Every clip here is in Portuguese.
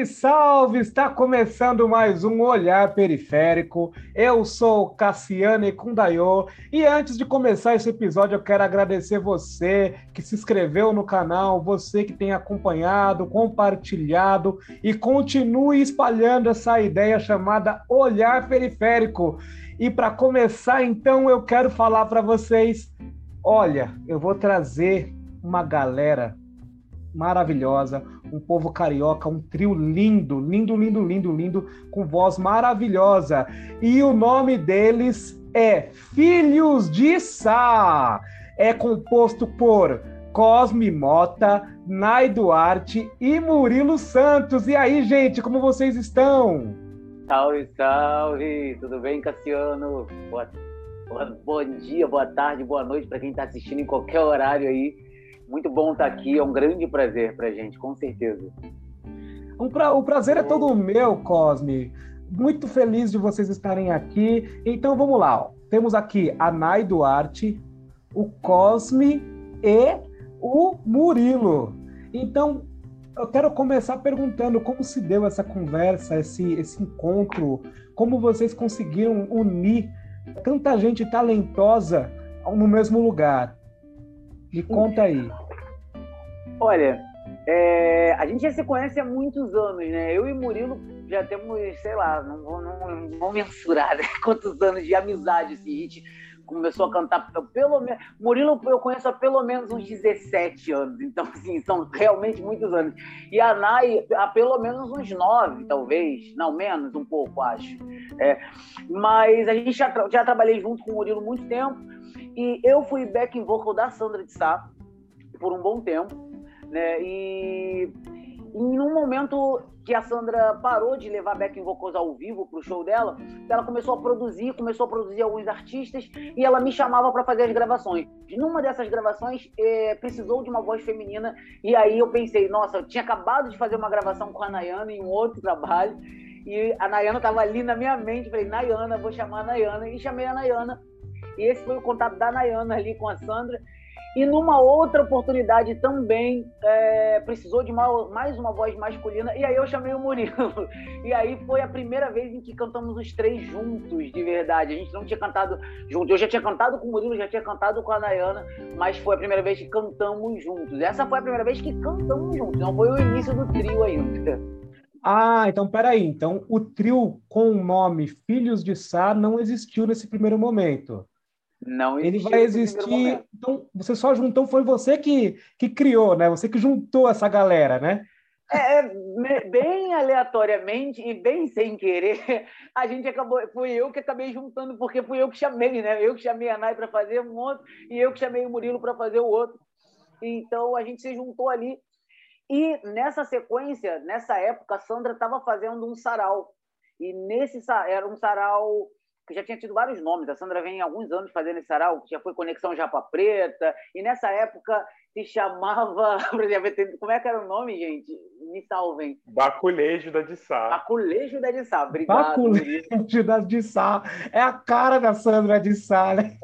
Salve, salve! Está começando mais um Olhar Periférico. Eu sou Cassiane Kundayo e antes de começar esse episódio, eu quero agradecer você que se inscreveu no canal, você que tem acompanhado, compartilhado e continue espalhando essa ideia chamada Olhar Periférico. E para começar, então, eu quero falar para vocês: olha, eu vou trazer uma galera maravilhosa, um povo carioca, um trio lindo, lindo, lindo, lindo, lindo, com voz maravilhosa. E o nome deles é Filhos de Sá. É composto por Cosme Mota, Nai Duarte e Murilo Santos. E aí, gente, como vocês estão? Salve, salve! Tudo bem, Cassiano? Boa, bom dia, boa tarde, boa noite para quem está assistindo em qualquer horário aí. Muito bom estar aqui, é um grande prazer para gente, com certeza. Um pra... O prazer é todo meu, Cosme. Muito feliz de vocês estarem aqui. Então vamos lá. Ó. Temos aqui a Nai Duarte, o Cosme e o Murilo. Então, eu quero começar perguntando como se deu essa conversa, esse, esse encontro, como vocês conseguiram unir tanta gente talentosa no mesmo lugar. Me conta aí. Olha, é, a gente já se conhece há muitos anos, né? Eu e Murilo já temos, sei lá, não vou, não, não vou mensurar né? quantos anos de amizade assim, a gente começou a cantar pelo menos. Murilo eu conheço há pelo menos uns 17 anos, então, assim, são realmente muitos anos. E a Nai há pelo menos uns 9, talvez, não menos, um pouco, acho. É, mas a gente já, já trabalhei junto com o Murilo muito tempo. E eu fui backing vocal da Sandra de Sá por um bom tempo, né? E, em um momento que a Sandra parou de levar backing vocals ao vivo para o show dela, ela começou a produzir, começou a produzir alguns artistas e ela me chamava para fazer as gravações. Numa dessas gravações, é, precisou de uma voz feminina e aí eu pensei, nossa, eu tinha acabado de fazer uma gravação com a Nayana em um outro trabalho e a Nayana estava ali na minha mente, falei, Nayana, vou chamar a Nayana e chamei a Nayana e esse foi o contato da Nayana ali com a Sandra. E numa outra oportunidade também é, precisou de mais uma voz masculina, e aí eu chamei o Murilo. E aí foi a primeira vez em que cantamos os três juntos, de verdade. A gente não tinha cantado juntos. Eu já tinha cantado com o Murilo, já tinha cantado com a Nayana, mas foi a primeira vez que cantamos juntos. Essa foi a primeira vez que cantamos juntos, não foi o início do trio ainda. Ah, então peraí. Então o trio com o nome Filhos de Sá não existiu nesse primeiro momento. Não Ele vai existir. Então, você só juntou, foi você que, que criou, né? Você que juntou essa galera, né? É, é bem aleatoriamente e bem sem querer, a gente acabou. Fui eu que acabei juntando, porque fui eu que chamei, né? Eu que chamei a Nai para fazer um outro e eu que chamei o Murilo para fazer o outro. Então a gente se juntou ali. E nessa sequência, nessa época, a Sandra estava fazendo um sarau. E nesse era um sarau que já tinha tido vários nomes. A Sandra vem há alguns anos fazendo esse sarau, já foi Conexão Japa Preta, e nessa época se chamava. Como é que era o nome, gente? Me salvem. Baculejo da Dissá. Baculejo da Dissá, obrigado. Baculejo da Dissá. É a cara da Sandra Dissá, né?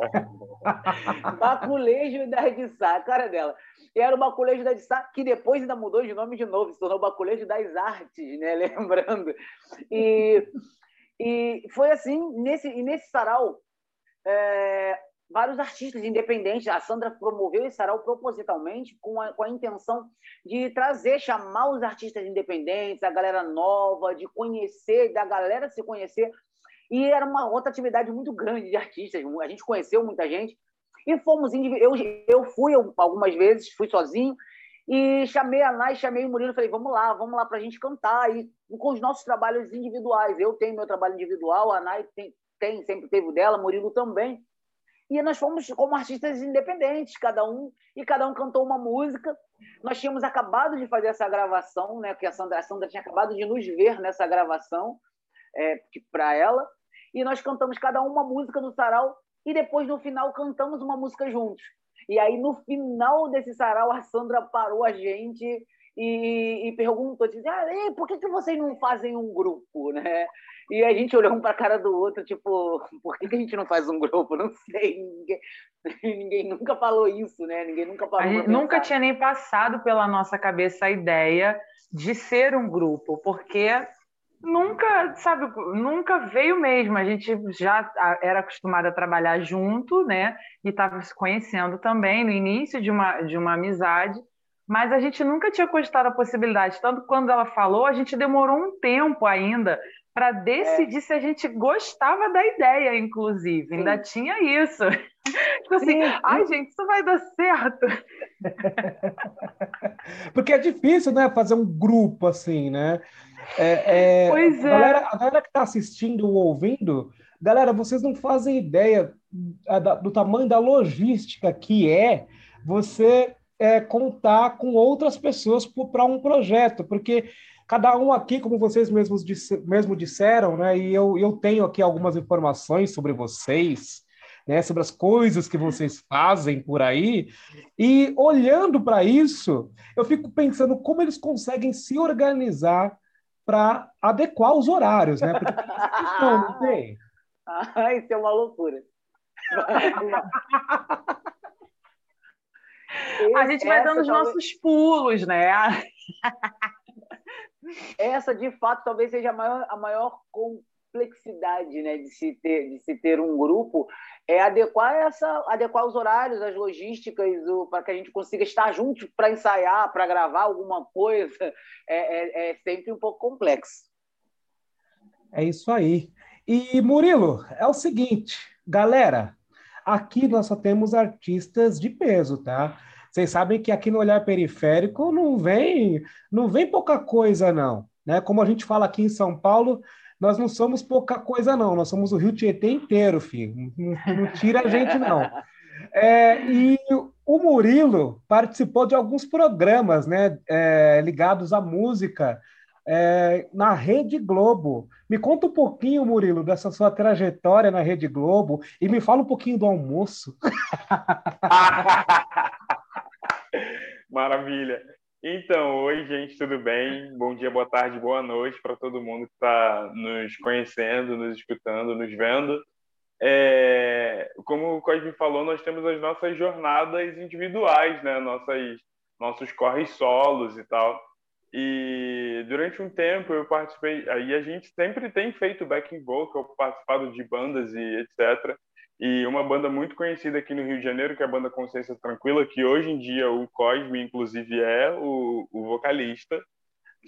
Baculejo da Dissá, a cara dela. E era o Baculejo da Dissá, que depois ainda mudou de nome de novo, se tornou Baculejo das Artes, né? Lembrando. E e foi assim, nesse, e nesse sarau, é, vários artistas independentes, a Sandra promoveu esse sarau propositalmente com a, com a intenção de trazer, chamar os artistas independentes, a galera nova, de conhecer, da galera se conhecer. E era uma rotatividade muito grande de artistas, a gente conheceu muita gente. E fomos, eu, eu fui algumas vezes, fui sozinho, e chamei a Nai, chamei o Murilo, falei, vamos lá, vamos lá para a gente cantar. E com os nossos trabalhos individuais. Eu tenho meu trabalho individual, a Nai tem, tem sempre teve o dela, Murilo também. E nós fomos como artistas independentes, cada um, e cada um cantou uma música. Nós tínhamos acabado de fazer essa gravação, né? Que a Sandra, a Sandra tinha acabado de nos ver nessa gravação é, para ela. E nós cantamos cada um uma música no sarau e depois no final cantamos uma música juntos. E aí, no final desse sarau, a Sandra parou a gente e, e perguntou, disse, ah, por que, que vocês não fazem um grupo, né? E a gente olhou um para a cara do outro, tipo, por que, que a gente não faz um grupo? Não sei, ninguém, ninguém nunca falou isso, né? Ninguém nunca falou. A gente nunca tinha nem passado pela nossa cabeça a ideia de ser um grupo, porque nunca, sabe, nunca veio mesmo. A gente já era acostumado a trabalhar junto, né? E estava se conhecendo também no início de uma, de uma amizade, mas a gente nunca tinha cogitado a possibilidade. Tanto quando ela falou, a gente demorou um tempo ainda para decidir é. se a gente gostava da ideia, inclusive. Sim. Ainda tinha isso. Tipo assim, ai, gente, isso vai dar certo. Porque é difícil, né, fazer um grupo assim, né? É, é, pois é. A galera, a galera que está assistindo ou ouvindo, galera, vocês não fazem ideia do tamanho da logística que é você é, contar com outras pessoas para um projeto, porque cada um aqui, como vocês mesmos disse, mesmo disseram, né, e eu, eu tenho aqui algumas informações sobre vocês, né, sobre as coisas que vocês fazem por aí, e olhando para isso, eu fico pensando como eles conseguem se organizar para adequar os horários, né? Porque não, não tem. Ah, isso é uma loucura. a gente vai dando os talvez... nossos pulos, né? Essa, de fato, talvez seja a maior, a maior complexidade né, de, se ter, de se ter um grupo, é adequar, essa, adequar os horários, as logísticas, para que a gente consiga estar juntos para ensaiar, para gravar alguma coisa. É, é, é sempre um pouco complexo. É isso aí. E, Murilo, é o seguinte, galera, aqui nós só temos artistas de peso, tá? Vocês sabem que aqui no Olhar Periférico não vem, não vem pouca coisa, não. Né? Como a gente fala aqui em São Paulo, nós não somos pouca coisa, não. Nós somos o Rio Tietê inteiro, filho. Não, não tira a gente, não. É, e o Murilo participou de alguns programas né, é, ligados à música é, na Rede Globo. Me conta um pouquinho, Murilo, dessa sua trajetória na Rede Globo e me fala um pouquinho do almoço. Maravilha. Então, oi, gente, tudo bem? Bom dia, boa tarde, boa noite para todo mundo que está nos conhecendo, nos escutando, nos vendo. É, como o Cosme falou, nós temos as nossas jornadas individuais, né? Nossas, nossos corres solos e tal. E durante um tempo eu participei, aí a gente sempre tem feito backing vocal, participado de bandas e etc. E uma banda muito conhecida aqui no Rio de Janeiro, que é a banda Consciência Tranquila, que hoje em dia o Cosme, inclusive, é o, o vocalista.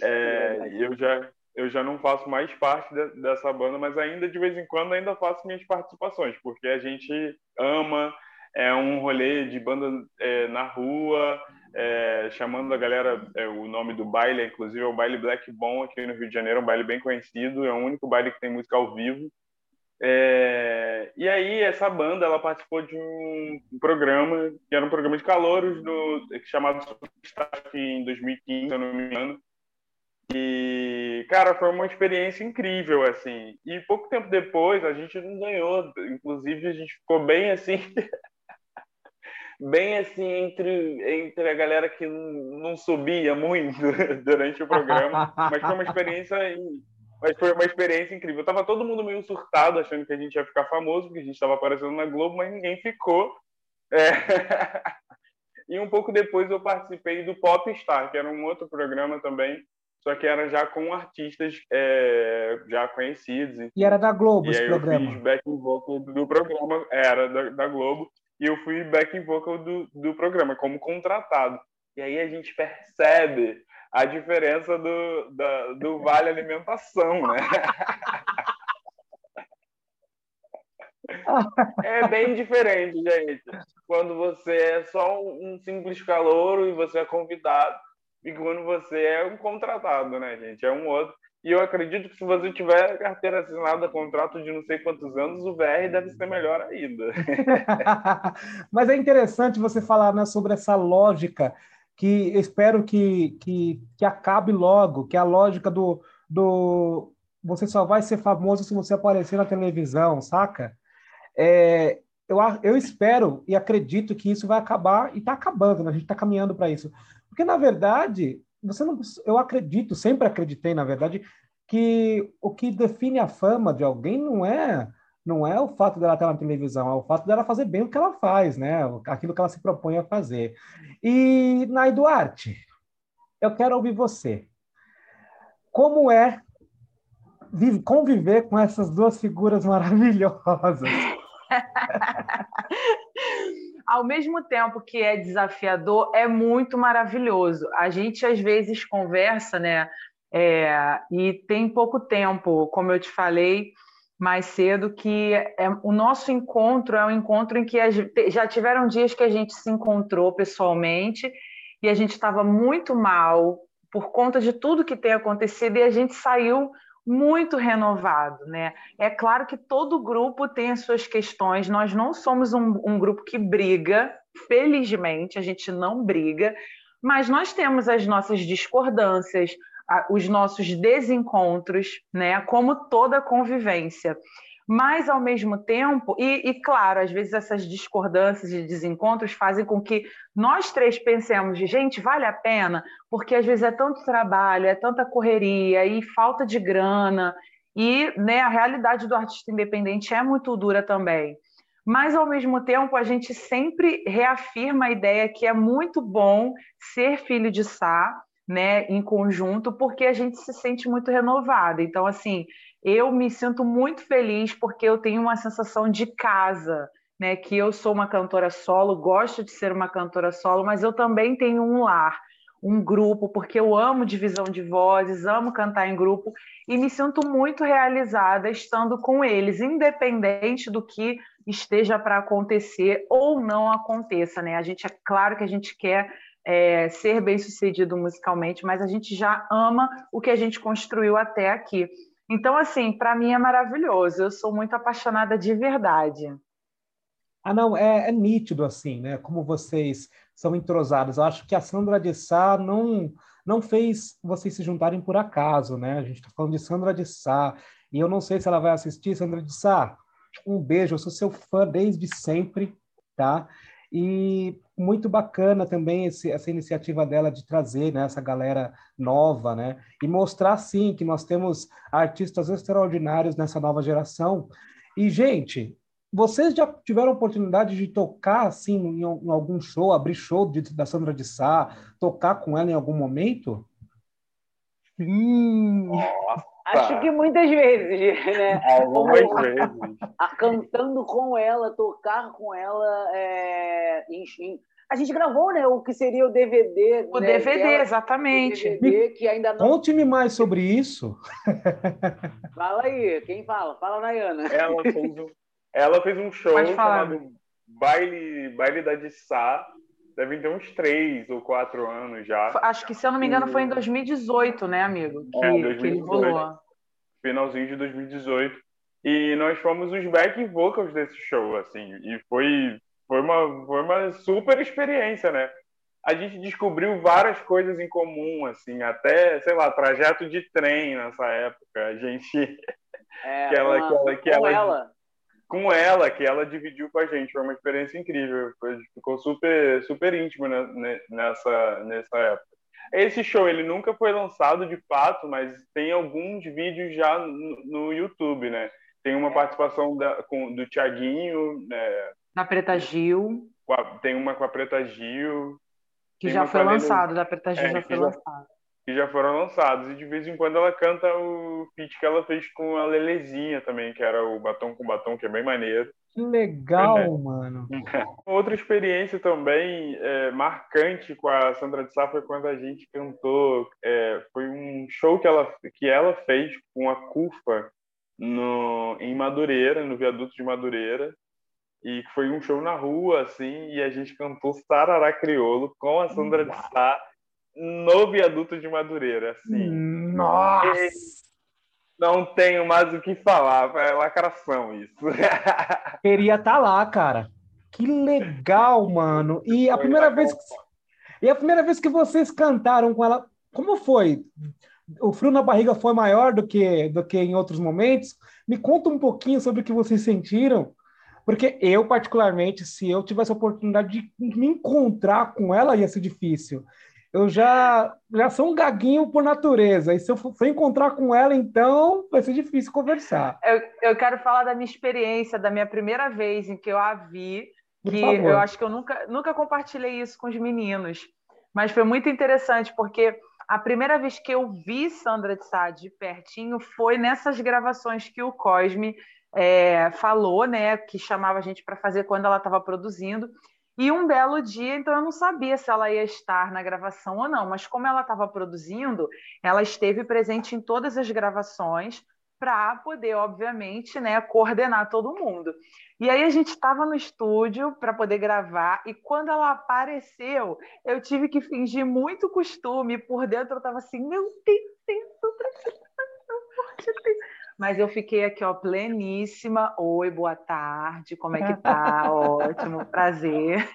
É, eu, já, eu já não faço mais parte de, dessa banda, mas ainda de vez em quando ainda faço minhas participações, porque a gente ama, é um rolê de banda é, na rua, é, chamando a galera, é, o nome do baile, inclusive, é o Baile Black Bom aqui no Rio de Janeiro, é um baile bem conhecido, é o único baile que tem música ao vivo. É, e aí essa banda ela participou de um programa que era um programa de calouros do chamado Superstar em 2015, se eu não me engano. E cara, foi uma experiência incrível assim. E pouco tempo depois a gente não ganhou, inclusive a gente ficou bem assim bem assim entre entre a galera que não subia muito durante o programa, mas foi uma experiência mas foi uma experiência incrível. Tava todo mundo meio surtado, achando que a gente ia ficar famoso, porque a gente estava aparecendo na Globo, mas ninguém ficou. É... e um pouco depois eu participei do Popstar, que era um outro programa também, só que era já com artistas é, já conhecidos. E era da Globo e esse programa? Eu fiz backing vocal do programa, era da, da Globo, e eu fui backing vocal do, do programa, como contratado. E aí a gente percebe a diferença do, do vale alimentação, né? É bem diferente, gente. Quando você é só um simples calouro e você é convidado, e quando você é um contratado, né, gente? É um outro. E eu acredito que se você tiver carteira assinada, contrato de não sei quantos anos, o VR deve ser melhor ainda. Mas é interessante você falar né, sobre essa lógica que espero que, que, que acabe logo, que a lógica do, do você só vai ser famoso se você aparecer na televisão, saca? É, eu, eu espero e acredito que isso vai acabar e está acabando, né? a gente está caminhando para isso. Porque, na verdade, você não, eu acredito, sempre acreditei, na verdade, que o que define a fama de alguém não é não é o fato dela estar na televisão, é o fato dela fazer bem o que ela faz, né? Aquilo que ela se propõe a fazer. E, Nai Duarte, eu quero ouvir você. Como é conviver com essas duas figuras maravilhosas? Ao mesmo tempo que é desafiador, é muito maravilhoso. A gente às vezes conversa, né? É, e tem pouco tempo, como eu te falei mais cedo, que é, o nosso encontro é um encontro em que já tiveram dias que a gente se encontrou pessoalmente e a gente estava muito mal por conta de tudo que tem acontecido e a gente saiu muito renovado, né? É claro que todo grupo tem as suas questões. Nós não somos um, um grupo que briga, felizmente a gente não briga, mas nós temos as nossas discordâncias, os nossos desencontros, né? Como toda convivência mas ao mesmo tempo, e, e, claro, às vezes essas discordâncias e desencontros fazem com que nós três pensemos gente, vale a pena, porque às vezes é tanto trabalho, é tanta correria e falta de grana, e né, a realidade do artista independente é muito dura também. Mas, ao mesmo tempo, a gente sempre reafirma a ideia que é muito bom ser filho de Sá, né, em conjunto, porque a gente se sente muito renovado. Então, assim, eu me sinto muito feliz porque eu tenho uma sensação de casa, né? Que eu sou uma cantora solo, gosto de ser uma cantora solo, mas eu também tenho um lar, um grupo, porque eu amo divisão de vozes, amo cantar em grupo e me sinto muito realizada estando com eles, independente do que esteja para acontecer ou não aconteça, né? A gente é claro que a gente quer é, ser bem sucedido musicalmente, mas a gente já ama o que a gente construiu até aqui. Então, assim, para mim é maravilhoso. Eu sou muito apaixonada de verdade. Ah, não, é, é, nítido, assim, né? Como vocês são entrosados. Eu acho que a Sandra de Sá não, não fez vocês se juntarem por acaso, né? A gente está falando de Sandra de Sá. E eu não sei se ela vai assistir. Sandra de Sá, um beijo. Eu sou seu fã desde sempre, tá? E muito bacana também esse, essa iniciativa dela de trazer né, essa galera nova, né? E mostrar, sim, que nós temos artistas extraordinários nessa nova geração. E, gente, vocês já tiveram oportunidade de tocar, assim, em, em algum show, abrir show de, da Sandra de Sá, tocar com ela em algum momento? Sim! Nossa! Acho que muitas vezes, né? Algumas vezes. A, cantando com ela, tocar com ela. É, enfim. A gente gravou, né? O que seria o DVD. O né, DVD, dela, exatamente. O DVD, que ainda não... Conte-me mais sobre isso. Fala aí, quem fala? Fala, Nayana. Ela fez um, ela fez um show chamado Baile, Baile da Dissá. Devem ter uns três ou quatro anos já. Acho que, se eu não me engano, foi em 2018, né, amigo? Que, é, 2018, que ele rolou. Finalzinho de 2018. E nós fomos os back vocals desse show, assim. E foi, foi, uma, foi uma super experiência, né? A gente descobriu várias coisas em comum, assim, até, sei lá, trajeto de trem nessa época. A gente. É, que ela, uma, que ela, que ela, ela com ela, que ela dividiu com a gente. Foi uma experiência incrível. Foi, ficou super, super íntimo nessa, nessa época. Esse show ele nunca foi lançado de fato, mas tem alguns vídeos já no, no YouTube, né? Tem uma participação da, com, do Tiaguinho. Né? Da Preta Gil. A, tem uma com a Preta Gil. Que já foi lançado, da Preta Gil é, já foi já, lançado que já foram lançados. E de vez em quando ela canta o feat que ela fez com a Lelezinha também, que era o Batom com Batom, que é bem maneiro. Que legal, é. mano. Outra experiência também é, marcante com a Sandra de Sá foi quando a gente cantou. É, foi um show que ela, que ela fez com a CUFA no, em Madureira, no viaduto de Madureira. E foi um show na rua, assim, e a gente cantou Sarará Criolo com a Sandra Uau. de Sá no viaduto de Madureira, assim. Nossa! Não tenho mais o que falar, é lacração isso. Queria estar tá lá, cara. Que legal, mano. E a foi primeira vez que... E a primeira vez que vocês cantaram com ela, como foi? O frio na barriga foi maior do que do que em outros momentos? Me conta um pouquinho sobre o que vocês sentiram. Porque eu, particularmente, se eu tivesse a oportunidade de me encontrar com ela, ia ser difícil. Eu já, já sou um gaguinho por natureza. E se eu for encontrar com ela, então vai ser difícil conversar. Eu, eu quero falar da minha experiência, da minha primeira vez em que eu a vi, que eu acho que eu nunca, nunca compartilhei isso com os meninos. Mas foi muito interessante, porque a primeira vez que eu vi Sandra de Sá de pertinho foi nessas gravações que o Cosme é, falou, né, que chamava a gente para fazer quando ela estava produzindo. E um belo dia, então eu não sabia se ela ia estar na gravação ou não, mas como ela estava produzindo, ela esteve presente em todas as gravações para poder, obviamente, né, coordenar todo mundo. E aí a gente estava no estúdio para poder gravar, e quando ela apareceu, eu tive que fingir muito costume, por dentro eu estava assim, meu Deus, eu preciso mas eu fiquei aqui, ó, pleníssima. Oi, boa tarde, como é que tá? Ótimo, prazer.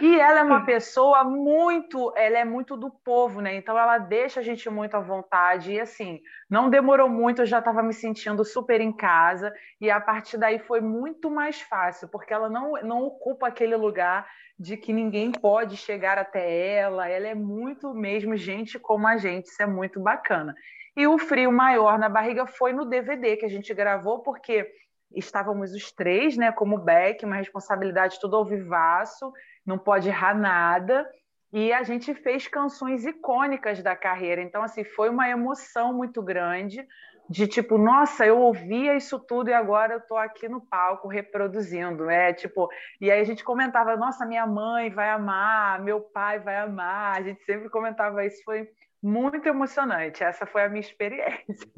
E ela é uma pessoa muito, ela é muito do povo, né? Então ela deixa a gente muito à vontade. E assim, não demorou muito, eu já estava me sentindo super em casa. E a partir daí foi muito mais fácil, porque ela não, não ocupa aquele lugar de que ninguém pode chegar até ela. Ela é muito mesmo gente como a gente, isso é muito bacana. E o frio maior na barriga foi no DVD que a gente gravou, porque estávamos os três, né, como Beck, uma responsabilidade tudo ao vivaço, não pode errar nada. E a gente fez canções icônicas da carreira. Então, assim, foi uma emoção muito grande de tipo, nossa, eu ouvia isso tudo e agora eu estou aqui no palco reproduzindo, é tipo, e aí a gente comentava, nossa, minha mãe vai amar, meu pai vai amar, a gente sempre comentava isso, foi muito emocionante. Essa foi a minha experiência.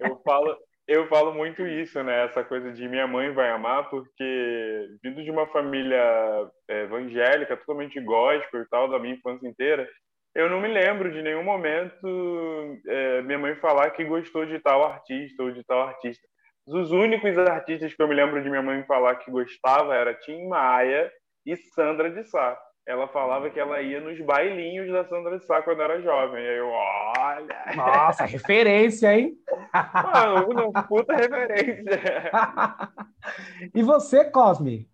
Eu falo, eu falo muito isso, né? Essa coisa de minha mãe vai amar, porque vindo de uma família é, evangélica, totalmente gospel e tal, da minha infância inteira, eu não me lembro de nenhum momento é, minha mãe falar que gostou de tal artista ou de tal artista. Os únicos artistas que eu me lembro de minha mãe falar que gostava era Tim Maia e Sandra de Sá ela falava que ela ia nos bailinhos da Sandra de Sá quando era jovem. Aí eu, olha. Nossa, referência, hein? Mano, uma puta referência. e você, Cosme?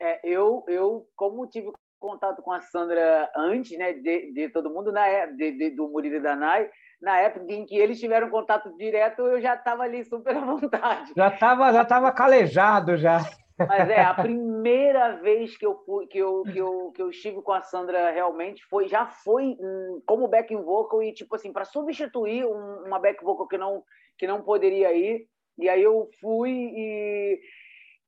É, eu, eu, como tive contato com a Sandra antes, né, de, de todo mundo, na, é, de, de, do Murilo e da Nai, na época em que eles tiveram contato direto, eu já estava ali super à vontade. Já estava já tava calejado já. Mas é, a primeira vez que eu, fui, que, eu, que, eu, que eu estive com a Sandra realmente foi já foi como backing vocal e, tipo assim, para substituir um, uma back vocal que não, que não poderia ir. E aí eu fui e,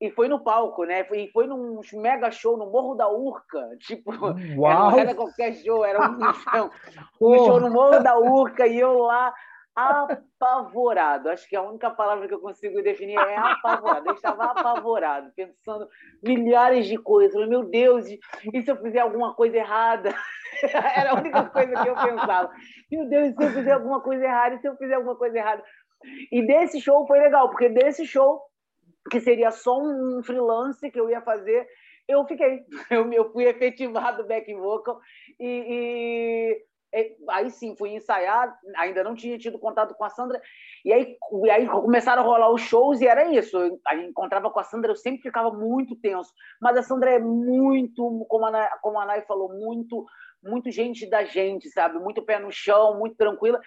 e foi no palco, né? E foi num mega show no Morro da Urca. Tipo, Uau. não era qualquer show, era um, um show no Morro da Urca e eu lá apavorado. Acho que a única palavra que eu consigo definir é apavorado. Eu estava apavorado, pensando milhares de coisas. Meu Deus, e se eu fizer alguma coisa errada? Era a única coisa que eu pensava. Meu Deus, e se eu fizer alguma coisa errada? E se eu fizer alguma coisa errada? E desse show foi legal, porque desse show, que seria só um freelance que eu ia fazer, eu fiquei. Eu, fui efetivado back vocal e, e aí sim, fui ensaiar, ainda não tinha tido contato com a Sandra, e aí, e aí começaram a rolar os shows e era isso. Eu, encontrava com a Sandra, eu sempre ficava muito tenso. Mas a Sandra é muito, como a, Nay, como a Nay falou, muito, muito gente da gente, sabe? Muito pé no chão, muito tranquila.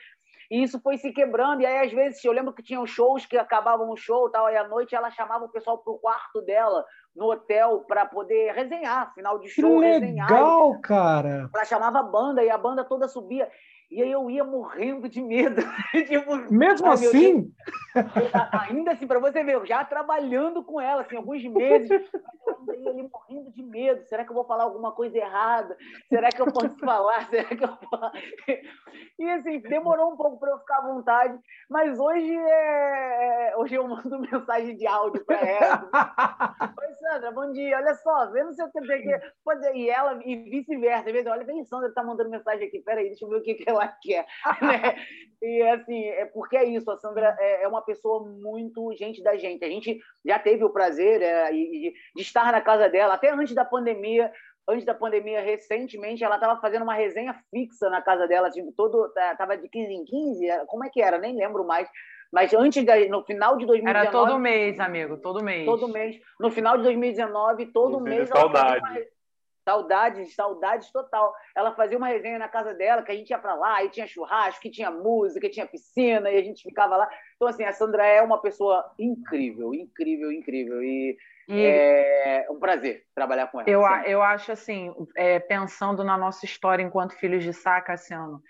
E isso foi se quebrando. E aí, às vezes, eu lembro que tinham shows que acabavam o show tal, e à noite ela chamava o pessoal para o quarto dela, no hotel, para poder resenhar, final de show, que resenhar. Legal, cara! Ela chamava a banda e a banda toda subia. E aí eu ia morrendo de medo. tipo, Mesmo assim? ainda assim, para você ver, já trabalhando com ela, assim, alguns meses, eu ia ali morrendo de medo. Será que eu vou falar alguma coisa errada? Será que eu posso falar? Será que eu posso... E assim, demorou um pouco para eu ficar à vontade, mas hoje é... hoje eu mando mensagem de áudio para ela. Oi, Sandra, bom dia. Olha só, vê no seu tempo aqui. E ela, e vice-versa. Às vezes, olha, vem, Sandra, tá mandando mensagem aqui. Peraí, deixa eu ver o que, que ela quer. Né? E assim, é porque é isso. A Sandra é, é uma pessoa muito gente da gente. A gente já teve o prazer é, de, de estar na casa dela, até antes da pandemia antes da pandemia, recentemente, ela estava fazendo uma resenha fixa na casa dela, tipo, todo, tava de 15 em 15, como é que era? Nem lembro mais. Mas antes, da, no final de 2019... Era todo mês, amigo, todo mês. Todo mês. No final de 2019, todo Isso mês... Saudade. Saudades, saudades total. Ela fazia uma resenha na casa dela, que a gente ia para lá, e tinha churrasco, que tinha música, tinha piscina, e a gente ficava lá. Então, assim, a Sandra é uma pessoa incrível, incrível, incrível. E, e... é um prazer trabalhar com ela. Eu, eu acho, assim, é, pensando na nossa história enquanto filhos de Sá, Cassiano,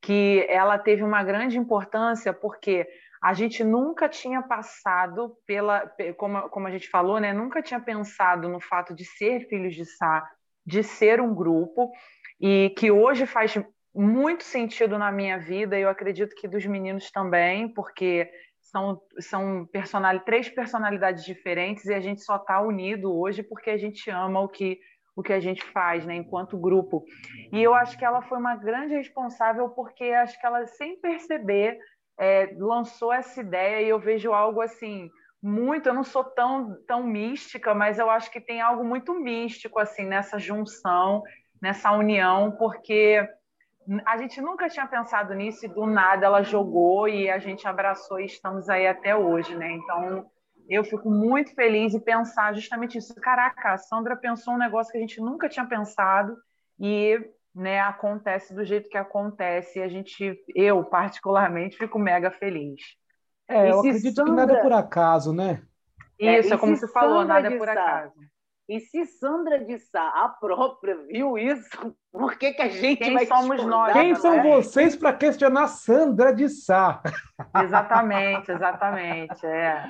que ela teve uma grande importância porque a gente nunca tinha passado pela, como, como a gente falou, né? Nunca tinha pensado no fato de ser filhos de Sá, de ser um grupo, e que hoje faz muito sentido na minha vida, e eu acredito que dos meninos também, porque são, são personal, três personalidades diferentes e a gente só está unido hoje porque a gente ama o que o que a gente faz, né, enquanto grupo. E eu acho que ela foi uma grande responsável porque acho que ela sem perceber é, lançou essa ideia e eu vejo algo assim muito. Eu não sou tão tão mística, mas eu acho que tem algo muito místico assim nessa junção, nessa união, porque a gente nunca tinha pensado nisso e do nada ela jogou e a gente abraçou e estamos aí até hoje, né? Então eu fico muito feliz em pensar justamente isso. Caraca, a Sandra pensou um negócio que a gente nunca tinha pensado e né, acontece do jeito que acontece. E a gente, eu particularmente, fico mega feliz. É, eu acredito Sandra... que nada é por acaso, né? Isso, é, como você falou, nada é por acaso. E se Sandra de Sá, a própria, viu isso, por que, que a gente Quem vai somos nós? Quem são é? vocês para questionar Sandra de Sá? Exatamente, exatamente. É.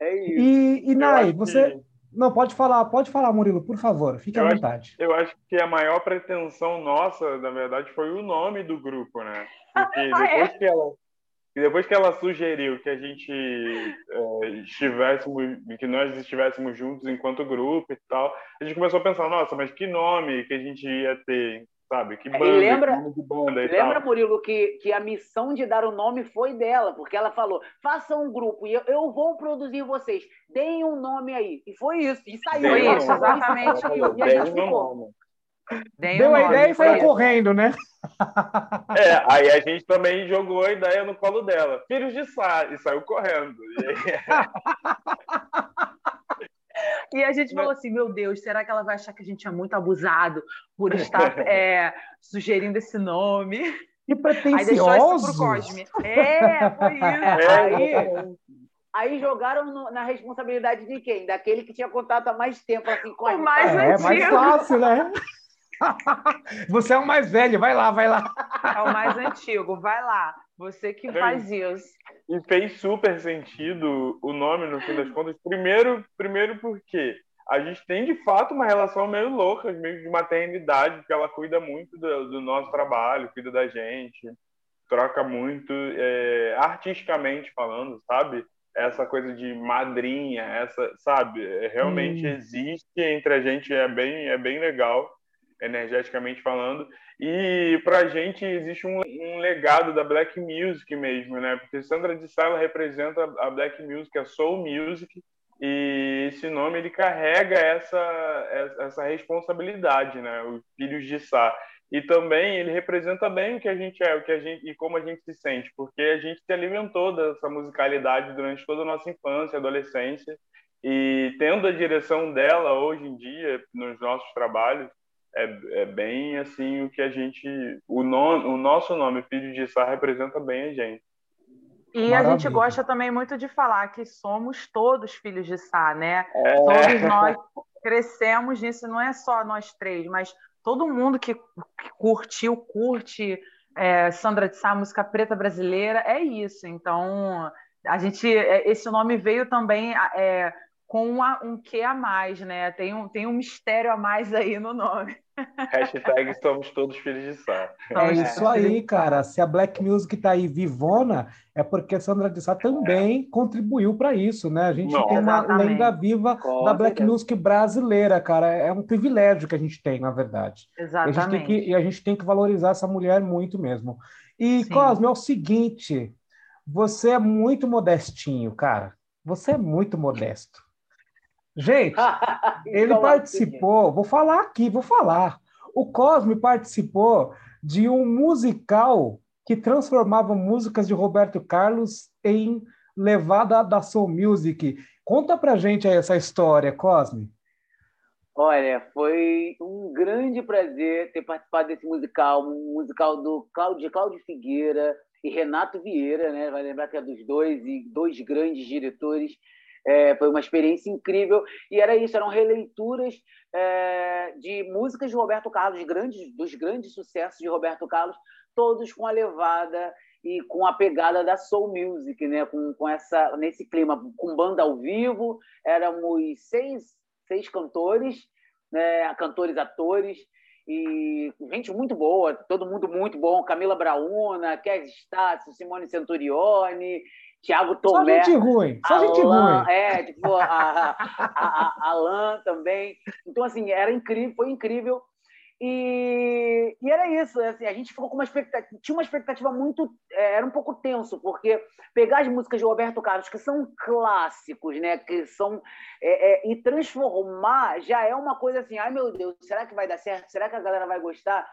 É isso. E, e Nai, você. Não, pode falar, pode falar, Murilo, por favor, fique eu à vontade. Acho, eu acho que a maior pretensão nossa, na verdade, foi o nome do grupo, né? Porque depois, ah, é? que, ela, depois que ela sugeriu que a gente é, estivéssemos, que nós estivéssemos juntos enquanto grupo e tal, a gente começou a pensar, nossa, mas que nome que a gente ia ter sabe? Que banda, e lembra, que banda e lembra tal. Murilo, que, que a missão de dar o nome foi dela, porque ela falou: faça um grupo e eu, eu vou produzir vocês, deem um nome aí. E foi isso, e saiu. Foi isso, exatamente. E a gente ficou. Deu a ideia e saiu correndo, né? É, aí a gente também jogou a ideia no colo dela. Filhos de Sá, e saiu correndo. E a gente falou assim: meu Deus, será que ela vai achar que a gente é muito abusado por estar é, sugerindo esse nome? Que pretensioso! Aí Cosme. É, foi isso. É, aí, aí jogaram no, na responsabilidade de quem? Daquele que tinha contato há mais tempo assim com a gente. mais é, antigo. mais fácil, né? Você é o mais velho, vai lá, vai lá. É o mais antigo, vai lá. Você que faz isso. E fez super sentido o nome, no fim das contas. Primeiro, primeiro porque a gente tem, de fato, uma relação meio louca, meio de maternidade, porque ela cuida muito do, do nosso trabalho, cuida da gente, troca muito, é, artisticamente falando, sabe? Essa coisa de madrinha, essa, sabe? É, realmente hum. existe entre a gente, é bem, é bem legal energeticamente falando. E para a gente existe um, um, legado da Black Music mesmo, né? Porque Sandra de Sá representa a Black Music, a Soul Music, e esse nome ele carrega essa, essa responsabilidade, né? Os Filhos de Sá. E também ele representa bem o que a gente é, o que a gente e como a gente se sente, porque a gente se alimentou dessa musicalidade durante toda a nossa infância, adolescência, e tendo a direção dela hoje em dia nos nossos trabalhos, é, é bem assim o que a gente. O, nome, o nosso nome, Filho de Sá, representa bem a gente. E Maravilha. a gente gosta também muito de falar que somos todos filhos de Sá, né? É. Todos nós crescemos nisso, não é só nós três, mas todo mundo que, que curtiu, curte é, Sandra de Sá, música preta brasileira, é isso. Então, a gente, é, esse nome veio também é, com uma, um que a mais, né? Tem um, tem um mistério a mais aí no nome. Hashtag somos todos filhos de Sá. É isso aí, cara. Se a Black Music tá aí vivona, é porque a Sandra de Sá também é. contribuiu para isso, né? A gente Não, tem uma exatamente. lenda viva Com da Black certeza. Music brasileira, cara. É um privilégio que a gente tem, na verdade. Exatamente. E a gente tem que, e a gente tem que valorizar essa mulher muito mesmo. E, Sim. Cosme, é o seguinte: você é muito modestinho, cara. Você é muito modesto. Gente, ele participou, vou falar aqui, vou falar. O Cosme participou de um musical que transformava músicas de Roberto Carlos em levada da Soul Music. Conta pra gente essa história, Cosme. Olha, foi um grande prazer ter participado desse musical, um musical do Cláudio, Cláudio Figueira e Renato Vieira, né? Vai lembrar que é dos dois e dois grandes diretores. É, foi uma experiência incrível. E era isso, eram releituras é, de músicas de Roberto Carlos, grandes, dos grandes sucessos de Roberto Carlos, todos com a levada e com a pegada da soul music, né? Com, com essa nesse clima, com banda ao vivo, éramos seis seis cantores, né, cantores, atores, e gente muito boa, todo mundo muito bom, Camila Brauna, Kes Stácio, Simone Centurione, Tiago Tomé. Só gente ruim, só Alan, gente ruim. É, tipo, a, a, a, a Alan também. Então, assim, era incrível, foi incrível. E, e era isso, assim, a gente ficou com uma expectativa, tinha uma expectativa muito, é, era um pouco tenso, porque pegar as músicas de Roberto Carlos, que são clássicos, né, que são, é, é, e transformar já é uma coisa assim, ai meu Deus, será que vai dar certo? Será que a galera vai gostar?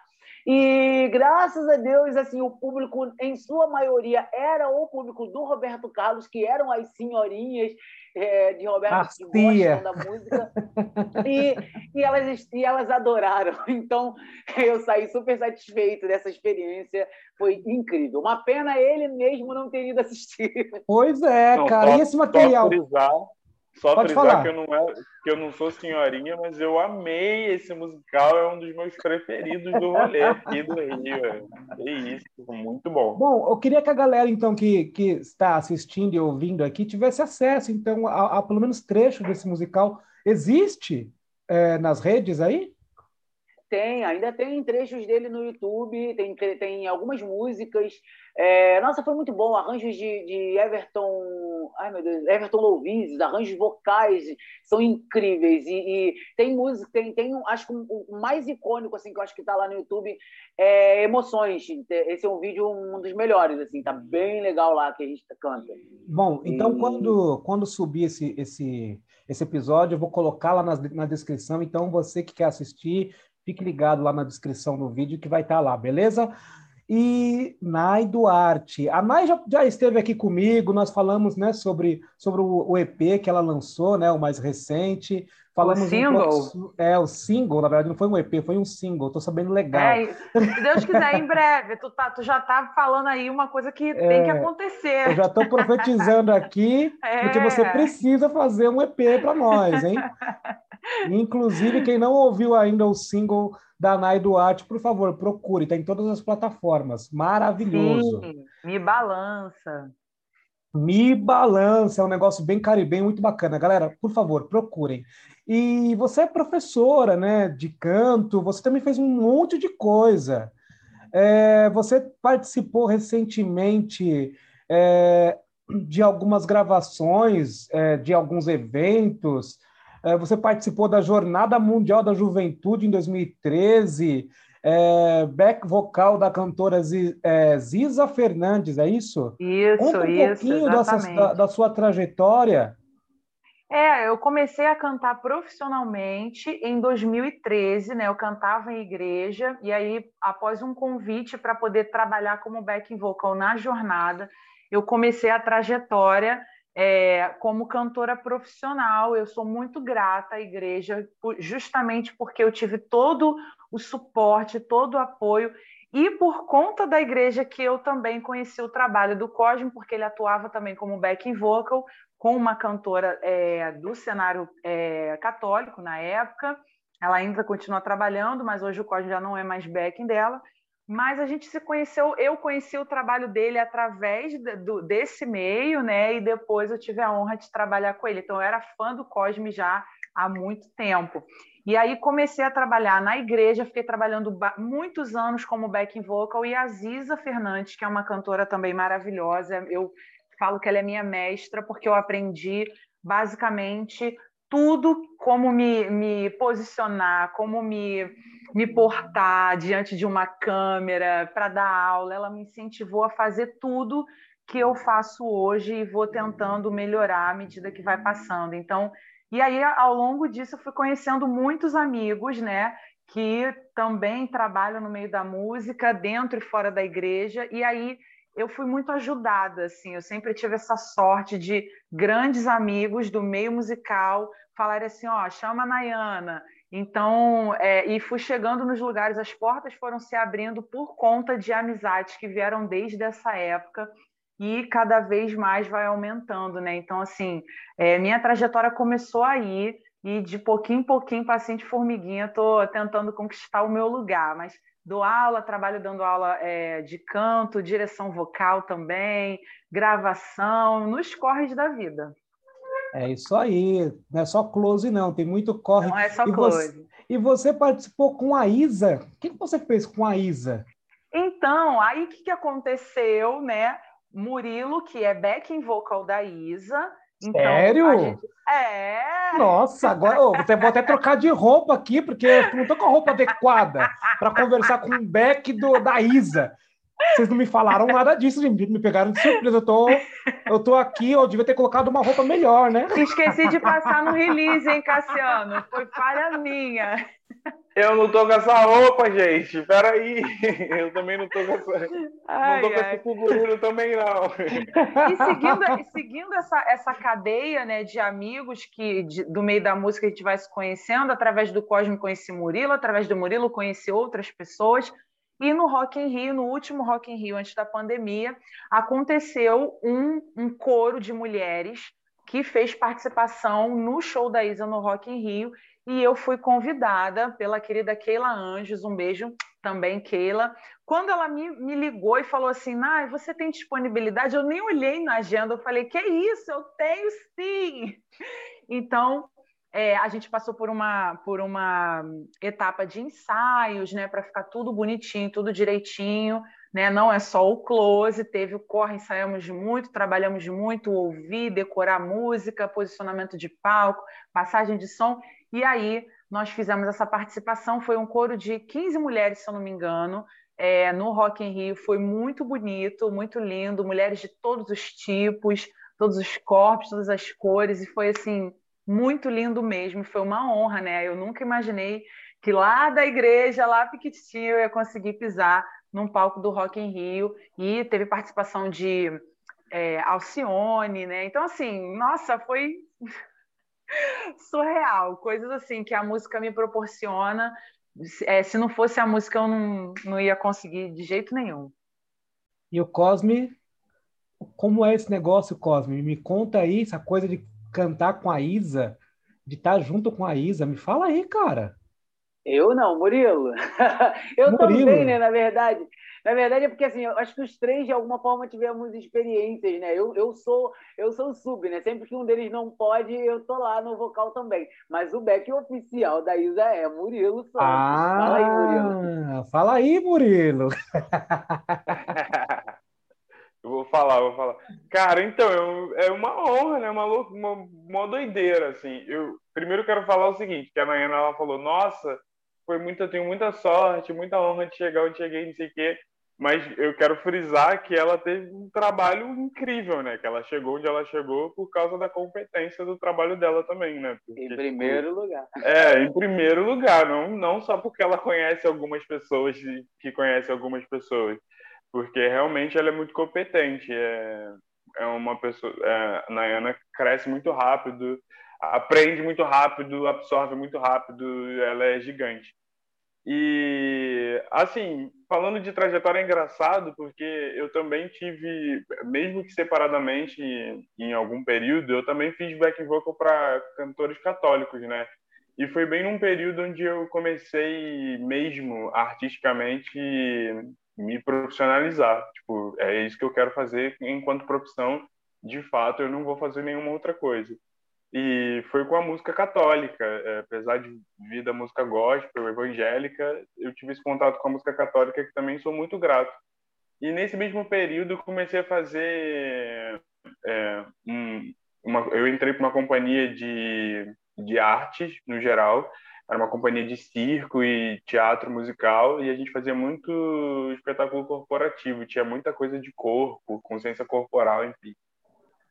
E graças a Deus, assim, o público, em sua maioria, era o público do Roberto Carlos, que eram as senhorinhas é, de Roberto Carlos que gostam da música. E, e, elas, e elas adoraram. Então, eu saí super satisfeito dessa experiência. Foi incrível. Uma pena ele mesmo não ter ido assistir. Pois é, não, cara. Só, e esse material? Só Pode frisar falar. que eu, não é, que eu não sou senhorinha, mas eu amei esse musical, é um dos meus preferidos do rolê aqui do Rio. É isso, muito bom. Bom, eu queria que a galera, então, que, que está assistindo e ouvindo aqui, tivesse acesso, então, a, a pelo menos trecho desse musical. Existe é, nas redes aí? Tem, ainda tem trechos dele no YouTube, tem, tem algumas músicas. É, nossa, foi muito bom. Arranjos de, de Everton. Ai, meu Deus, Everton Louvis, arranjos vocais são incríveis. E, e, tem música, tem, tem acho que o mais icônico assim, que eu acho que está lá no YouTube é Emoções. Esse é um vídeo, um dos melhores, assim, tá bem legal lá que a gente canta. Bom, então e... quando, quando subir esse, esse, esse episódio, eu vou colocar lá na, na descrição. Então, você que quer assistir Fique ligado lá na descrição do vídeo que vai estar tá lá, beleza? E Nai Duarte. A Nai já, já, esteve aqui comigo, nós falamos né, sobre, sobre o, EP que ela lançou, né, o mais recente. Falamos o single? Um é, o single, na verdade, não foi um EP, foi um single, tô sabendo legal. É, se Deus quiser, em breve. Tu, tá, tu já tá falando aí uma coisa que é, tem que acontecer. Eu já estou profetizando aqui, é. porque você precisa fazer um EP para nós, hein? Inclusive, quem não ouviu ainda o single da Nai Duarte, por favor, procure, está em todas as plataformas. Maravilhoso. Sim, me balança. Me balança, é um negócio bem caribenho, muito bacana. Galera, por favor, procurem. E você é professora né, de canto, você também fez um monte de coisa. É, você participou recentemente é, de algumas gravações, é, de alguns eventos. É, você participou da Jornada Mundial da Juventude em 2013, é, back vocal da cantora é, Ziza Fernandes, é isso? Isso, Conta um isso, pouquinho dessa, da, da, sua trajetória. É, eu comecei a cantar profissionalmente em 2013, né? Eu cantava em igreja e aí, após um convite para poder trabalhar como backing vocal na jornada, eu comecei a trajetória é, como cantora profissional, eu sou muito grata à igreja, justamente porque eu tive todo o suporte, todo o apoio, e por conta da igreja que eu também conheci o trabalho do Cosme, porque ele atuava também como backing vocal, com uma cantora é, do cenário é, católico na época. Ela ainda continua trabalhando, mas hoje o Cosme já não é mais backing dela mas a gente se conheceu, eu conheci o trabalho dele através do, desse meio, né? E depois eu tive a honra de trabalhar com ele. Então eu era fã do Cosme já há muito tempo. E aí comecei a trabalhar na igreja, fiquei trabalhando muitos anos como backing vocal e a Ziza Fernandes, que é uma cantora também maravilhosa. Eu falo que ela é minha mestra porque eu aprendi basicamente tudo como me, me posicionar, como me me portar diante de uma câmera para dar aula, ela me incentivou a fazer tudo que eu faço hoje e vou tentando melhorar à medida que vai passando. Então, e aí ao longo disso eu fui conhecendo muitos amigos, né, que também trabalham no meio da música, dentro e fora da igreja, e aí eu fui muito ajudada, assim, eu sempre tive essa sorte de grandes amigos do meio musical falarem assim, ó, chama a Nayana, Então, é, e fui chegando nos lugares, as portas foram se abrindo por conta de amizades que vieram desde essa época e cada vez mais vai aumentando, né? Então, assim, é, minha trajetória começou aí e de pouquinho em pouquinho, paciente formiguinha, estou tentando conquistar o meu lugar, mas dou aula, trabalho dando aula é, de canto, direção vocal também, gravação, nos corres da vida. É isso aí, não é só close não, tem muito corre. Não é só e close. Você, e você participou com a Isa. O que você fez com a Isa? Então, aí o que, que aconteceu, né? Murilo, que é backing vocal da Isa. Então, Sério? Gente... É. Nossa, agora oh, vou até trocar de roupa aqui, porque eu não estou com a roupa adequada para conversar com o back do, da Isa. Vocês não me falaram nada disso, gente. Me pegaram de surpresa. Eu tô, eu tô aqui, eu devia ter colocado uma roupa melhor, né? Esqueci de passar no release, hein, Cassiano? Foi falha minha. Eu não tô com essa roupa, gente. Peraí. Eu também não tô com essa. Ai, não tô com esse figurino também, não. E seguindo, seguindo essa, essa cadeia né, de amigos que de, do meio da música a gente vai se conhecendo, através do Cosme conheci Murilo, através do Murilo conheci outras pessoas. E no Rock in Rio, no último Rock in Rio, antes da pandemia, aconteceu um, um coro de mulheres que fez participação no show da Isa no Rock in Rio e eu fui convidada pela querida Keila Anjos, um beijo também, Keila. Quando ela me, me ligou e falou assim, Nai, você tem disponibilidade? Eu nem olhei na agenda, eu falei, que isso, eu tenho sim! Então, é, a gente passou por uma, por uma etapa de ensaios, né, para ficar tudo bonitinho, tudo direitinho, né? Não é só o close, teve o corre, ensaiamos muito, trabalhamos muito, ouvir, decorar música, posicionamento de palco, passagem de som, e aí nós fizemos essa participação, foi um coro de 15 mulheres, se eu não me engano, é, no Rock in Rio, foi muito bonito, muito lindo, mulheres de todos os tipos, todos os corpos, todas as cores, e foi assim muito lindo mesmo, foi uma honra, né? Eu nunca imaginei que lá da igreja, lá pequitinho, eu ia conseguir pisar num palco do Rock in Rio e teve participação de é, Alcione, né? Então, assim, nossa, foi surreal, coisas assim que a música me proporciona. É, se não fosse a música, eu não, não ia conseguir de jeito nenhum. E o Cosme, como é esse negócio, Cosme? Me conta aí essa coisa de cantar com a Isa, de estar junto com a Isa. Me fala aí, cara. Eu não, Murilo. eu Murilo. também, né, na verdade. Na verdade é porque assim, eu acho que os três de alguma forma tivemos experiências, né? Eu, eu sou eu sou sub, né? Sempre que um deles não pode, eu tô lá no vocal também. Mas o back oficial da Isa é Murilo Santos. Ah, fala aí, Murilo. Fala aí, Murilo. Eu vou falar, vou falar. Cara, então, eu, é uma honra, né? Uma, uma, uma doideira, assim. Eu primeiro quero falar o seguinte, que a Nayana, ela falou, nossa, foi muito, eu tenho muita sorte, muita honra de chegar onde cheguei, não sei o quê. Mas eu quero frisar que ela teve um trabalho incrível, né? Que ela chegou onde ela chegou por causa da competência do trabalho dela também, né? Porque, em primeiro tipo, lugar. É, em primeiro lugar, não, não só porque ela conhece algumas pessoas que conhecem algumas pessoas porque realmente ela é muito competente. É, é uma pessoa. É, a Nayana cresce muito rápido, aprende muito rápido, absorve muito rápido, ela é gigante. E, assim, falando de trajetória, é engraçado, porque eu também tive, mesmo que separadamente, em algum período, eu também fiz back vocal para cantores católicos, né? E foi bem num período onde eu comecei mesmo artisticamente me profissionalizar. Tipo, é isso que eu quero fazer enquanto profissão. De fato, eu não vou fazer nenhuma outra coisa. E foi com a música católica. É, apesar de vir da música gospel, evangélica, eu tive esse contato com a música católica que também sou muito grato. E nesse mesmo período, comecei a fazer. É, um, uma, eu entrei para uma companhia de, de artes, no geral, era uma companhia de circo e teatro musical e a gente fazia muito espetáculo corporativo, tinha muita coisa de corpo, consciência corporal, enfim.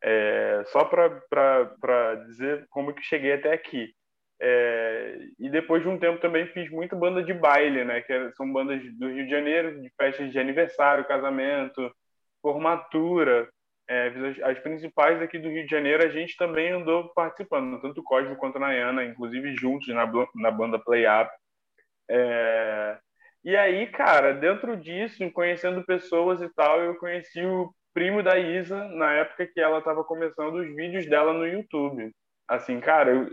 É, só para dizer como que cheguei até aqui. É, e depois de um tempo também fiz muito banda de baile, né? Que são bandas do Rio de Janeiro, de festas de aniversário, casamento, formatura. é, as principais aqui do Rio de Janeiro, a gente também andou participando, tanto o Cosmo quanto a Nayana, inclusive juntos na, na banda Play Up. É... E aí, cara, dentro disso, conhecendo pessoas e tal, eu conheci o primo da Isa na época que ela estava começando os vídeos dela no YouTube. Assim, cara, eu,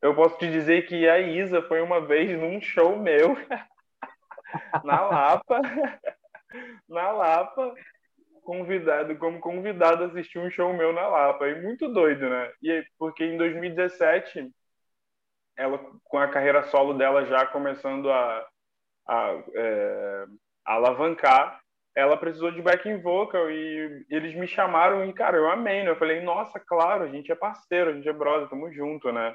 eu posso te dizer que a Isa foi uma vez num show meu na Lapa, na Lapa, convidado, como convidado assistir um show meu na Lapa. E muito doido, né? E porque em 2017 ela com a carreira solo dela já começando a, a, é, alavancar, ela precisou de backing vocal e eles me chamaram e, cara, eu amei, né? Eu falei, nossa, claro, a gente é parceiro, a gente é brother, tamo junto, né?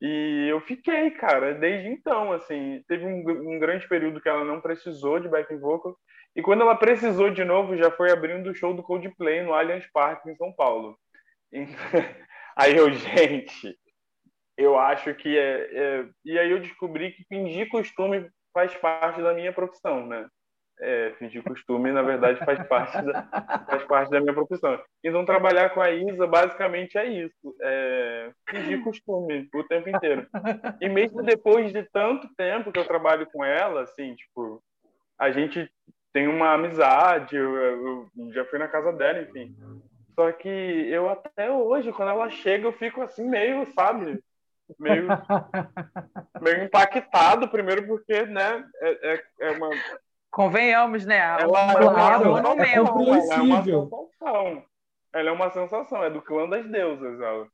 E eu fiquei, cara, desde então, assim, teve um, um grande período que ela não precisou de backing vocal e quando ela precisou de novo, já foi abrindo o show do Coldplay no Allianz Parque, em São Paulo. Aí eu, gente, eu acho que é, é, E aí eu descobri que fingir costume faz parte da minha profissão, né? É, fingir costume, na verdade, faz parte, da, faz parte da minha profissão. Então, trabalhar com a Isa, basicamente, é isso. É fingir costume o tempo inteiro. E mesmo depois de tanto tempo que eu trabalho com ela, assim, tipo, a gente tem uma amizade, eu, eu, já fui na casa dela, enfim. Só que eu até hoje, quando ela chega, eu fico assim meio, sabe? Meio, meio impactado, primeiro porque, né, é, é, é uma... Convenhamos, né? Ela, claro, é, uma, é, é compreensível. Ela é. Ela é uma sensação, é do clã das deusas, ela.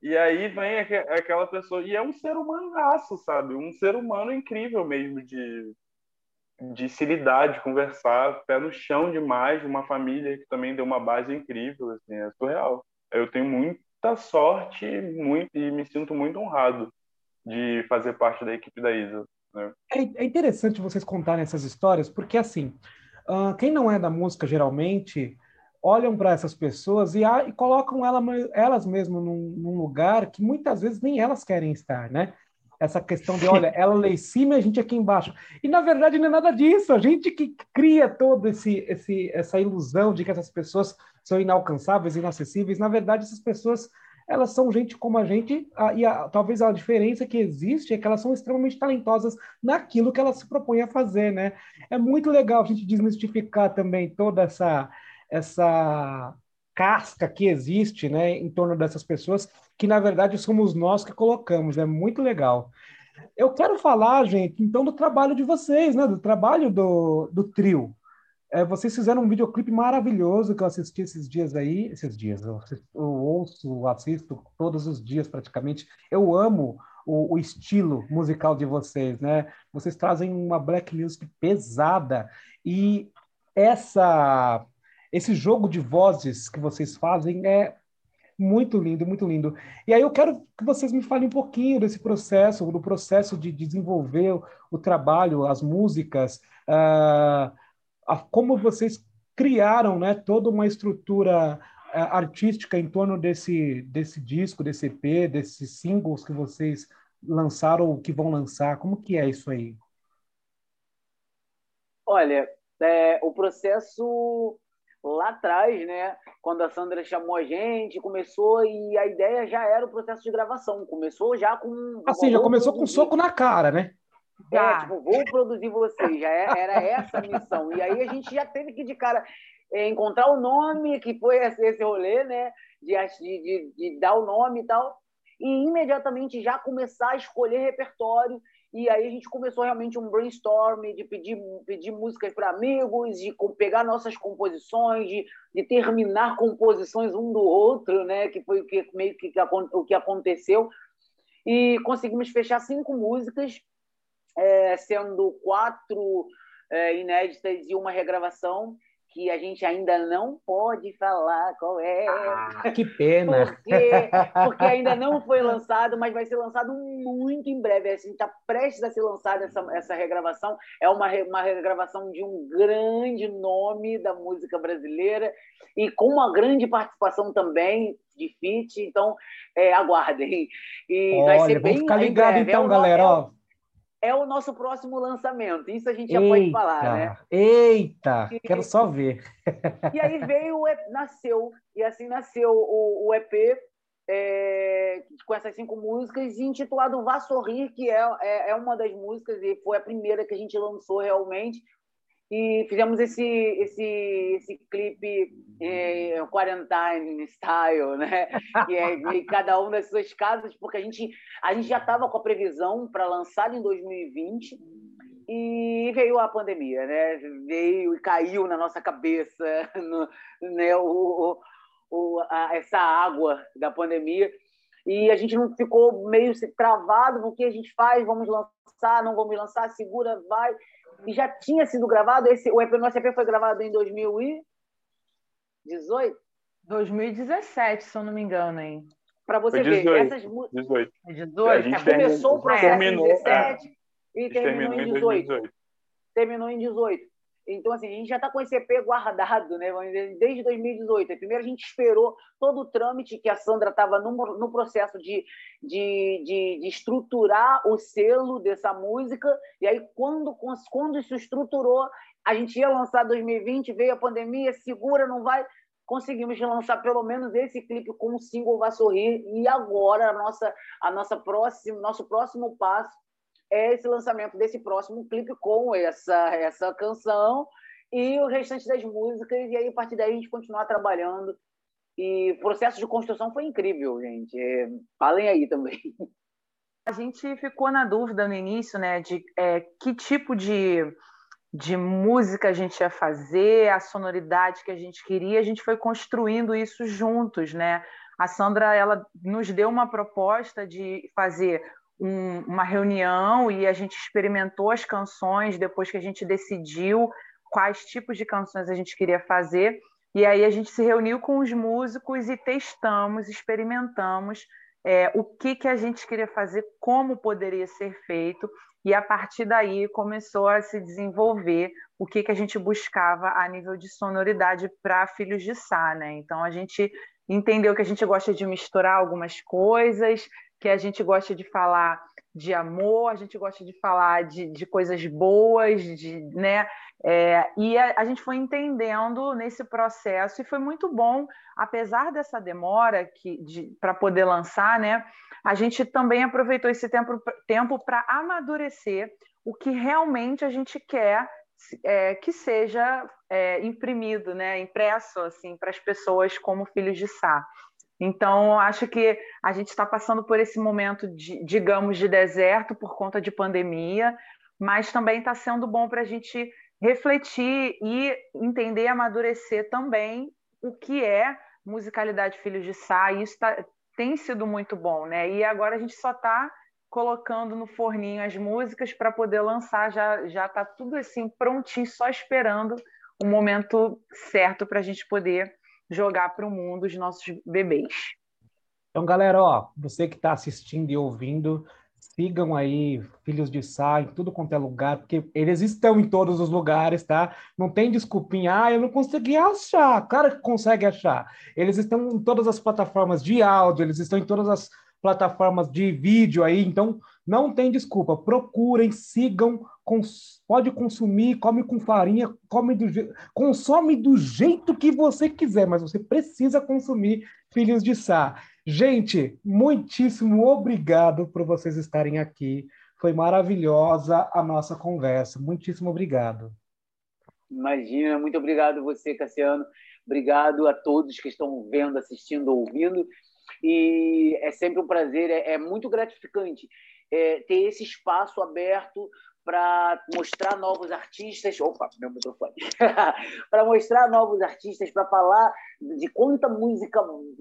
E aí vem aquela pessoa, e é um ser humanaço, sabe? Um ser humano incrível mesmo de de se lidar, de conversar, pé no chão demais, uma família que também deu uma base incrível, assim, é surreal. Eu tenho muita sorte muito, e me sinto muito honrado de fazer parte da equipe da Isa. Né? É, é, interessante vocês contarem essas histórias, porque assim, uh, quem não é da música geralmente olham para essas pessoas e, e colocam ela, elas mesmas num, num lugar que muitas vezes nem elas querem estar, né? essa questão de, olha, ela lá em cima e a gente aqui embaixo. E na verdade não é nada disso. A gente que cria toda esse, esse, essa ilusão de que essas pessoas são inalcançáveis, inacessíveis. Na verdade, essas pessoas elas são gente como a gente, e a, talvez a diferença que existe é que elas são extremamente talentosas naquilo que elas se propõem a fazer, né? É muito legal a gente desmistificar também toda essa essa casca que existe, né, em torno dessas pessoas que na verdade somos nós que colocamos. É muito legal. Eu quero falar, gente, então do trabalho de vocês, né? Do trabalho do, do trio. É, vocês fizeram um videoclipe maravilhoso que eu assisti esses dias aí, esses dias, eu, eu ouço, assisto todos os dias praticamente. Eu amo o, o, estilo musical de vocês, né? Vocês trazem uma black music pesada e essa esse jogo de vozes que vocês fazem é muito lindo, muito lindo. E aí eu quero que vocês me falem um pouquinho desse processo, do processo de desenvolver o, o trabalho, as músicas, uh, a, como vocês criaram né, toda uma estrutura uh, artística em torno desse, desse disco, desse EP, desses singles que vocês lançaram ou que vão lançar. Como que é isso aí? Olha, é, o processo lá atrás, né? Quando a Sandra chamou a gente, começou e a ideia já era o processo de gravação. Começou já com. Assim, já começou com um soco na cara, né? É, tipo, vou produzir você, já é, era essa a missão. E aí a gente já teve que, de cara, é, encontrar o nome, que foi esse, esse rolê, né? De, de, de, dar o nome e tal. E imediatamente já começar a escolher repertório e aí a gente começou realmente um brainstorm de pedir, pedir músicas para amigos, de pegar nossas composições, de, de terminar composições um do outro, né? Que foi o que meio que o que aconteceu. E conseguimos fechar cinco músicas, é, sendo quatro é, inéditas e uma regravação que a gente ainda não pode falar qual é. Ah, que pena! Porque, porque ainda não foi lançado, mas vai ser lançado muito em breve. A gente está prestes a ser lançada essa, essa regravação. É uma, uma regravação de um grande nome da música brasileira e com uma grande participação também de feat. Então, é, aguardem. E Olha, vai ser bem ficar ligado então, é galera. Ó é o nosso próximo lançamento. Isso a gente já eita, pode falar, né? Eita, e, quero só ver. E aí veio, nasceu, e assim nasceu o, o EP é, com essas cinco músicas, intitulado Vá Sorrir, que é, é, é, uma das músicas, e foi a primeira que a gente lançou realmente. E fizemos esse, esse, esse clipe é, Quarantine Style, né? que é cada uma das suas casas, porque a gente, a gente já estava com a previsão para lançar em 2020 e veio a pandemia, né? Veio e caiu na nossa cabeça no, né? o, o, a, essa água da pandemia e a gente não ficou meio travado no que a gente faz, vamos lançar, não vamos lançar, segura, vai. E já tinha sido gravado, esse, o EP, nosso EP foi gravado em 2018? 2017, se eu não me engano, hein? Para você ver, essas músicas. 18. 18. Começou o processo em 17 é. e terminou, terminou em 18. 2018. Terminou em 18. Então, assim, a gente já está com esse EP guardado, né? Desde 2018. Primeiro a gente esperou todo o trâmite que a Sandra estava no, no processo de, de, de, de, estruturar o selo dessa música. E aí, quando, quando isso estruturou, a gente ia lançar 2020, veio a pandemia, segura, não vai. Conseguimos lançar pelo menos esse clipe com o single Vá Sorrir. E agora, a nossa, a nossa próxima, nosso próximo passo é esse lançamento desse próximo clipe com essa, essa canção e o restante das músicas, e aí a partir daí a gente continuar trabalhando. E o processo de construção foi incrível, gente. É, falem aí também. A gente ficou na dúvida no início, né, de é, que tipo de, de música a gente ia fazer, a sonoridade que a gente queria, a gente foi construindo isso juntos, né? A Sandra, ela nos deu uma proposta de fazer um, uma reunião e a gente experimentou as canções depois que a gente decidiu quais tipos de canções a gente queria fazer. E aí a gente se reuniu com os músicos e testamos, experimentamos é, o que, que a gente queria fazer, como poderia ser feito, e a partir daí começou a se desenvolver o que, que a gente buscava a nível de sonoridade para Filhos de Sá. Né? Então a gente entendeu que a gente gosta de misturar algumas coisas, que a gente gosta de falar de amor, a gente gosta de falar de, de coisas boas, de, né? É, e a, a, gente foi entendendo nesse processo e foi muito bom, apesar dessa demora que para poder lançar, né? A gente também aproveitou esse tempo tempo para amadurecer o que realmente a gente quer é, que seja é, imprimido, né? Impresso assim para as pessoas como filhos de Sá. Então, acho que a gente está passando por esse momento, de, digamos, de deserto por conta de pandemia, mas também está sendo bom para a gente refletir e entender, amadurecer também o que é musicalidade Filhos de Sá, e isso tá, tem sido muito bom, né? E agora a gente só está colocando no forninho as músicas para poder lançar, já já está tudo assim prontinho, só esperando o momento certo para a gente poder jogar para o mundo os nossos bebês. Então, galera, ó, você que está assistindo e ouvindo, sigam aí Filhos de Sá em tudo quanto é lugar, porque eles estão em todos os lugares, tá? Não tem desculpinha, ah, eu não consegui achar. Claro que consegue achar. Eles estão em todas as plataformas de áudio, eles estão em todas as plataformas de vídeo aí, então não tem desculpa. Procurem, sigam, cons pode consumir, come com farinha, come do consome do jeito que você quiser, mas você precisa consumir Filhos de Sá. Gente, muitíssimo obrigado por vocês estarem aqui. Foi maravilhosa a nossa conversa. Muitíssimo obrigado. Imagina, muito obrigado você, Cassiano. Obrigado a todos que estão vendo, assistindo, ouvindo. E é sempre um prazer, é, é muito gratificante é, ter esse espaço aberto para mostrar novos artistas. Opa, meu microfone. para mostrar novos artistas, para falar de quanta música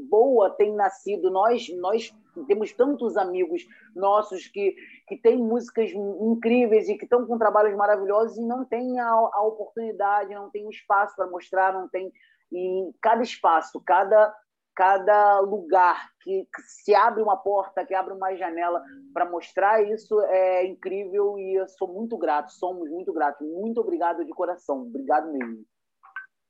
boa tem nascido. Nós, nós temos tantos amigos nossos que, que têm músicas incríveis e que estão com trabalhos maravilhosos e não têm a, a oportunidade, não tem o espaço para mostrar, não tem. E cada espaço, cada cada lugar que, que, se abre uma porta, que abre uma janela para mostrar isso é incrível e eu sou muito grato, somos muito gratos. Muito obrigado de coração, obrigado mesmo.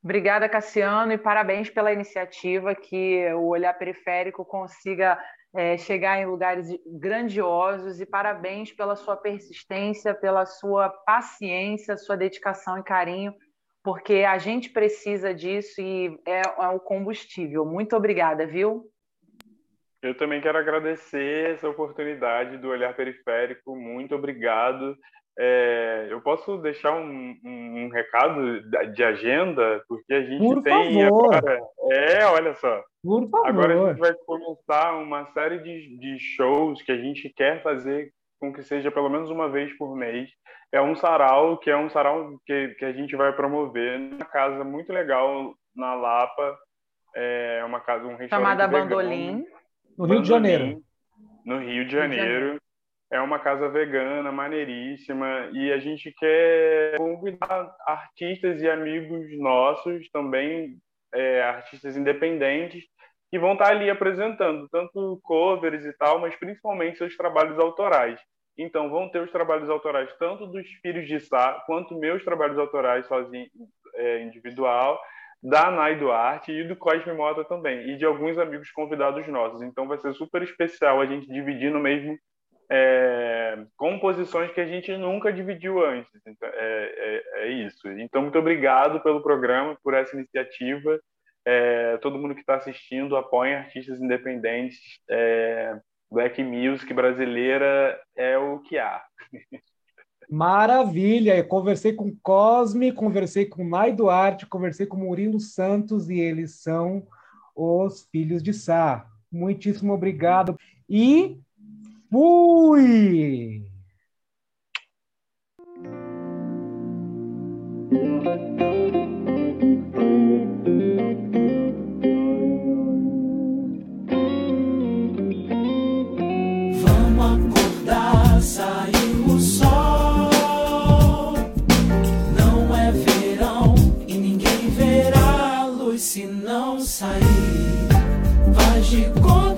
Obrigada, Cassiano, e parabéns pela iniciativa, que o Olhar Periférico consiga é, chegar em lugares grandiosos e parabéns pela sua persistência, pela sua paciência, sua dedicação e carinho, porque a gente precisa disso e é, é o combustível. Muito obrigada, viu? Eu também quero agradecer essa oportunidade do Olhar Periférico. Muito obrigado. É, eu posso deixar um, um, um, recado de agenda, porque a gente Por tem favor. agora. É, olha só. Por favor. Agora a gente vai começar uma série de, de shows que a gente quer fazer com que seja pelo menos uma vez por mês. É um sarau, que é um sarau que, que a gente vai promover numa casa muito legal na Lapa. É uma casa, um restaurante Chamada vegano. Bandolim. No Rio de Janeiro. No Rio de. Janeiro. É uma casa vegana, maneiríssima, e a gente quer convidar artistas e amigos nossos, também é, artistas independentes, que vão estar ali apresentando tanto covers e tal, mas principalmente seus trabalhos autorais. Então, vão ter os trabalhos autorais tanto dos Filhos de Sá, quanto meus trabalhos autorais sozinho, é, individual, da Nai Duarte e do Cosme Mota também, e de alguns amigos convidados nossos. Então vai ser super especial a gente dividir no mesmo é, composições que a gente nunca dividiu antes. Então, é, é, é, isso. Então, muito obrigado pelo programa, por essa iniciativa. É, todo mundo que está assistindo, apoia artistas independentes. Black Music brasileira é o que há. Maravilha! Eu conversei com Cosme, conversei com Mai Duarte, conversei com Murilo Santos e eles são os filhos de Sá. Muitíssimo obrigado. E fui! Sair. Faz de conta